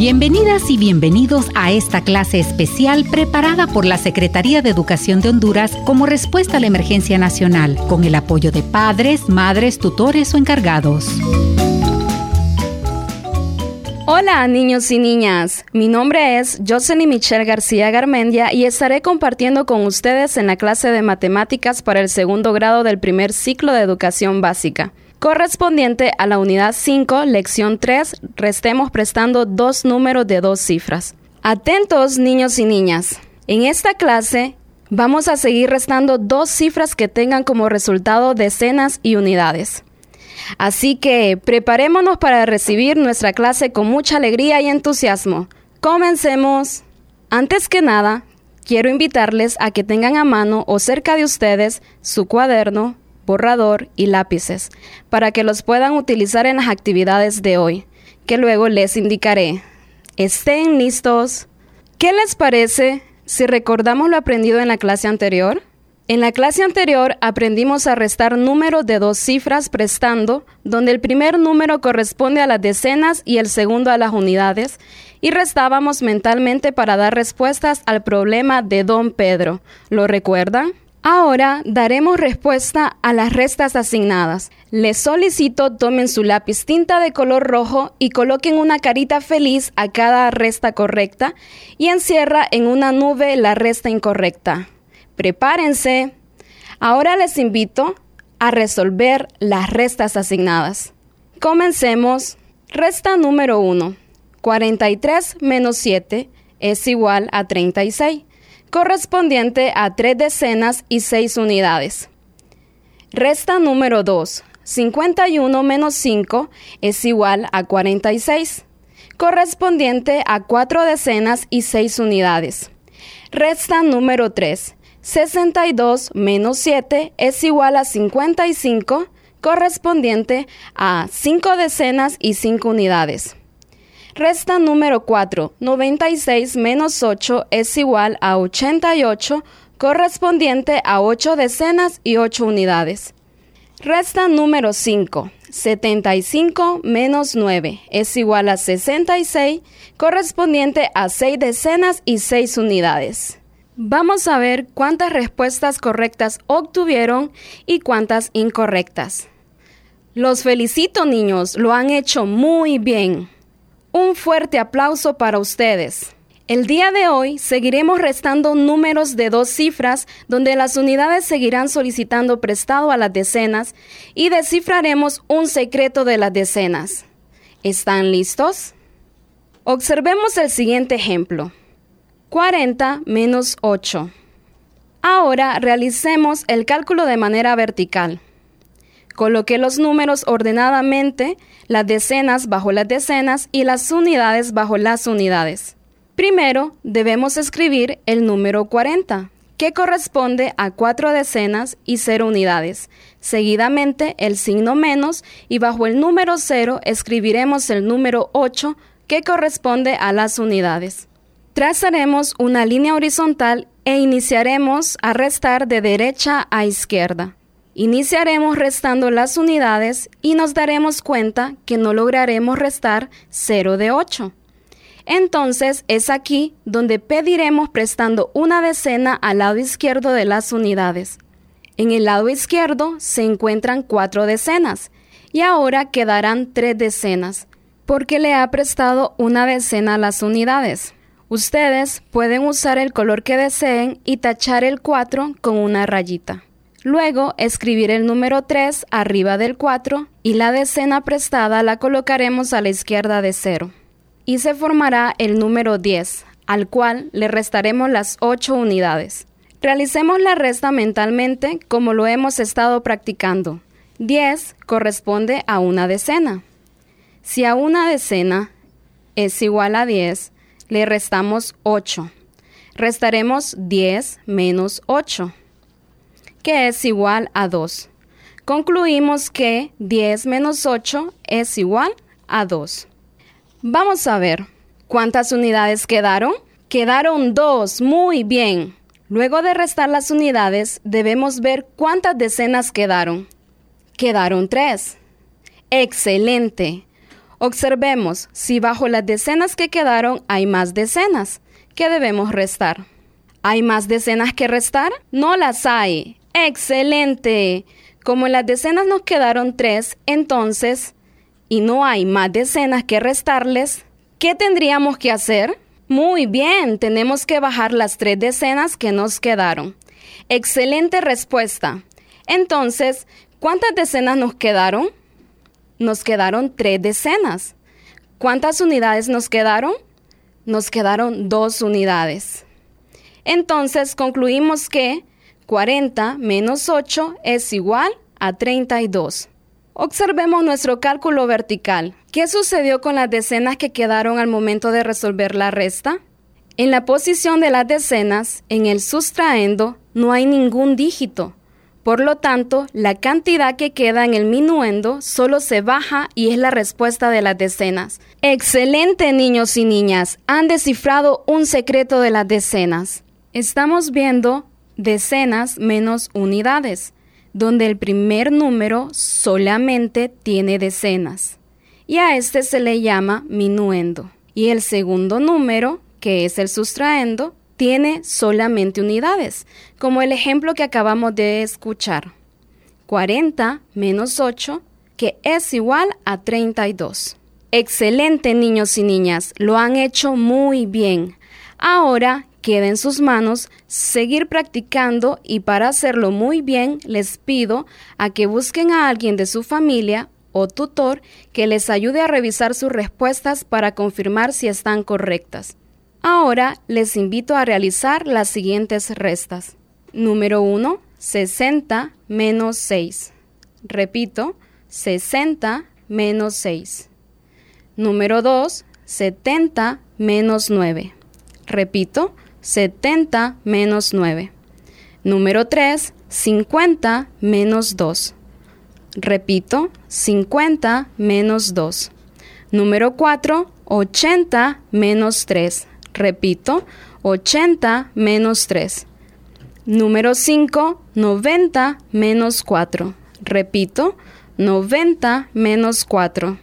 Bienvenidas y bienvenidos a esta clase especial preparada por la Secretaría de Educación de Honduras como respuesta a la emergencia nacional, con el apoyo de padres, madres, tutores o encargados. Hola niños y niñas, mi nombre es Jocelyn Michelle García Garmendia y estaré compartiendo con ustedes en la clase de matemáticas para el segundo grado del primer ciclo de educación básica correspondiente a la unidad 5, lección 3, restemos prestando dos números de dos cifras. Atentos niños y niñas. En esta clase vamos a seguir restando dos cifras que tengan como resultado decenas y unidades. Así que preparémonos para recibir nuestra clase con mucha alegría y entusiasmo. Comencemos. Antes que nada, quiero invitarles a que tengan a mano o cerca de ustedes su cuaderno, borrador y lápices para que los puedan utilizar en las actividades de hoy, que luego les indicaré. ¿Estén listos? ¿Qué les parece si recordamos lo aprendido en la clase anterior? En la clase anterior aprendimos a restar números de dos cifras prestando, donde el primer número corresponde a las decenas y el segundo a las unidades, y restábamos mentalmente para dar respuestas al problema de Don Pedro. ¿Lo recuerdan? Ahora daremos respuesta a las restas asignadas. Les solicito tomen su lápiz tinta de color rojo y coloquen una carita feliz a cada resta correcta y encierra en una nube la resta incorrecta. Prepárense. Ahora les invito a resolver las restas asignadas. Comencemos. Resta número 1. 43 menos 7 es igual a 36 correspondiente a tres decenas y seis unidades. Resta número 2. 51 menos 5 es igual a 46, correspondiente a cuatro decenas y seis unidades. Resta número 3. 62 menos 7 es igual a 55, correspondiente a cinco decenas y cinco unidades. Resta número 4. 96 menos 8 es igual a 88, correspondiente a 8 decenas y 8 unidades. Resta número 5. 75 menos 9 es igual a 66, correspondiente a 6 decenas y 6 unidades. Vamos a ver cuántas respuestas correctas obtuvieron y cuántas incorrectas. Los felicito niños, lo han hecho muy bien. Un fuerte aplauso para ustedes. El día de hoy seguiremos restando números de dos cifras donde las unidades seguirán solicitando prestado a las decenas y descifraremos un secreto de las decenas. ¿Están listos? Observemos el siguiente ejemplo. 40 menos 8. Ahora realicemos el cálculo de manera vertical. Coloqué los números ordenadamente, las decenas bajo las decenas y las unidades bajo las unidades. Primero, debemos escribir el número 40, que corresponde a cuatro decenas y cero unidades. Seguidamente, el signo menos y bajo el número 0 escribiremos el número 8, que corresponde a las unidades. Trazaremos una línea horizontal e iniciaremos a restar de derecha a izquierda. Iniciaremos restando las unidades y nos daremos cuenta que no lograremos restar 0 de 8. Entonces es aquí donde pediremos prestando una decena al lado izquierdo de las unidades. En el lado izquierdo se encuentran cuatro decenas y ahora quedarán tres decenas porque le ha prestado una decena a las unidades. Ustedes pueden usar el color que deseen y tachar el 4 con una rayita. Luego escribir el número 3 arriba del 4 y la decena prestada la colocaremos a la izquierda de 0. Y se formará el número 10, al cual le restaremos las 8 unidades. Realicemos la resta mentalmente como lo hemos estado practicando. 10 corresponde a una decena. Si a una decena es igual a 10, le restamos 8. Restaremos 10 menos 8 que es igual a 2. Concluimos que 10 menos 8 es igual a 2. Vamos a ver, ¿cuántas unidades quedaron? Quedaron 2, muy bien. Luego de restar las unidades, debemos ver cuántas decenas quedaron. Quedaron 3. Excelente. Observemos si bajo las decenas que quedaron hay más decenas. ¿Qué debemos restar? ¿Hay más decenas que restar? No las hay. Excelente. Como en las decenas nos quedaron tres, entonces, y no hay más decenas que restarles, ¿qué tendríamos que hacer? Muy bien, tenemos que bajar las tres decenas que nos quedaron. Excelente respuesta. Entonces, ¿cuántas decenas nos quedaron? Nos quedaron tres decenas. ¿Cuántas unidades nos quedaron? Nos quedaron dos unidades. Entonces concluimos que 40 menos 8 es igual a 32. Observemos nuestro cálculo vertical. ¿Qué sucedió con las decenas que quedaron al momento de resolver la resta? En la posición de las decenas, en el sustraendo, no hay ningún dígito. Por lo tanto, la cantidad que queda en el minuendo solo se baja y es la respuesta de las decenas. Excelente niños y niñas, han descifrado un secreto de las decenas. Estamos viendo decenas menos unidades donde el primer número solamente tiene decenas, y a este se le llama minuendo. Y el segundo número, que es el sustraendo, tiene solamente unidades, como el ejemplo que acabamos de escuchar. 40 menos 8, que es igual a 32. Excelente niños y niñas, lo han hecho muy bien. Ahora queda en sus manos seguir practicando y para hacerlo muy bien les pido a que busquen a alguien de su familia o tutor que les ayude a revisar sus respuestas para confirmar si están correctas. Ahora les invito a realizar las siguientes restas. Número 1, 60 menos 6. Repito, 60 menos 6. Número 2, 70 menos 9. Repito, 70 menos 9. Número 3, 50 menos 2. Repito, 50 menos 2. Número 4, 80 menos 3. Repito, 80 menos 3. Número 5, 90 menos 4. Repito, 90 menos 4.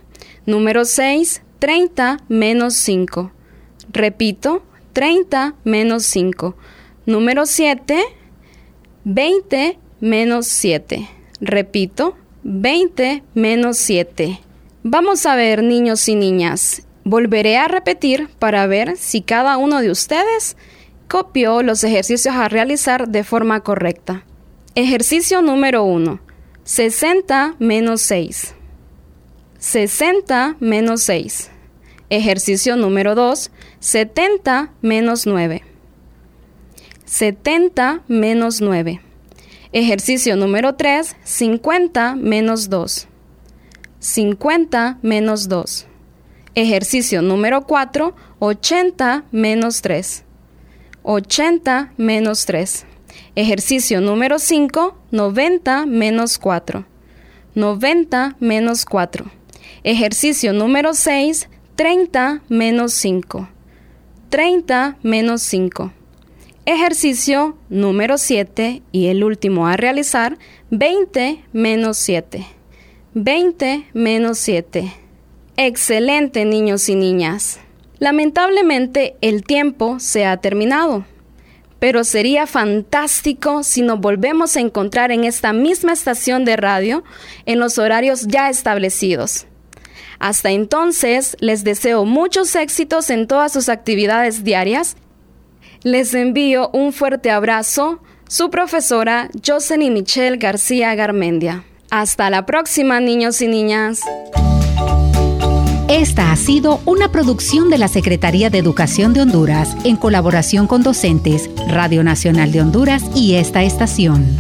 Número 6, 30 menos 5. Repito, 30 menos 5. Número 7, 20 menos 7. Repito, 20 menos 7. Vamos a ver, niños y niñas. Volveré a repetir para ver si cada uno de ustedes copió los ejercicios a realizar de forma correcta. Ejercicio número 1. 60 menos 6. 60 menos 6. Ejercicio número 2, 70 menos 9. 70 menos 9. Ejercicio número 3, 50 menos 2. 50 menos 2. Ejercicio número 4, 80 menos 3. 80 menos 3. Ejercicio número 5, 90 menos 4. 90 menos 4. Ejercicio número 6, 30 menos 5. 30 menos 5. Ejercicio número 7 y el último a realizar, 20 menos 7. 20 menos 7. Excelente niños y niñas. Lamentablemente el tiempo se ha terminado, pero sería fantástico si nos volvemos a encontrar en esta misma estación de radio en los horarios ya establecidos. Hasta entonces, les deseo muchos éxitos en todas sus actividades diarias. Les envío un fuerte abrazo, su profesora Jocelyn Michelle García Garmendia. Hasta la próxima, niños y niñas. Esta ha sido una producción de la Secretaría de Educación de Honduras en colaboración con docentes, Radio Nacional de Honduras y esta estación.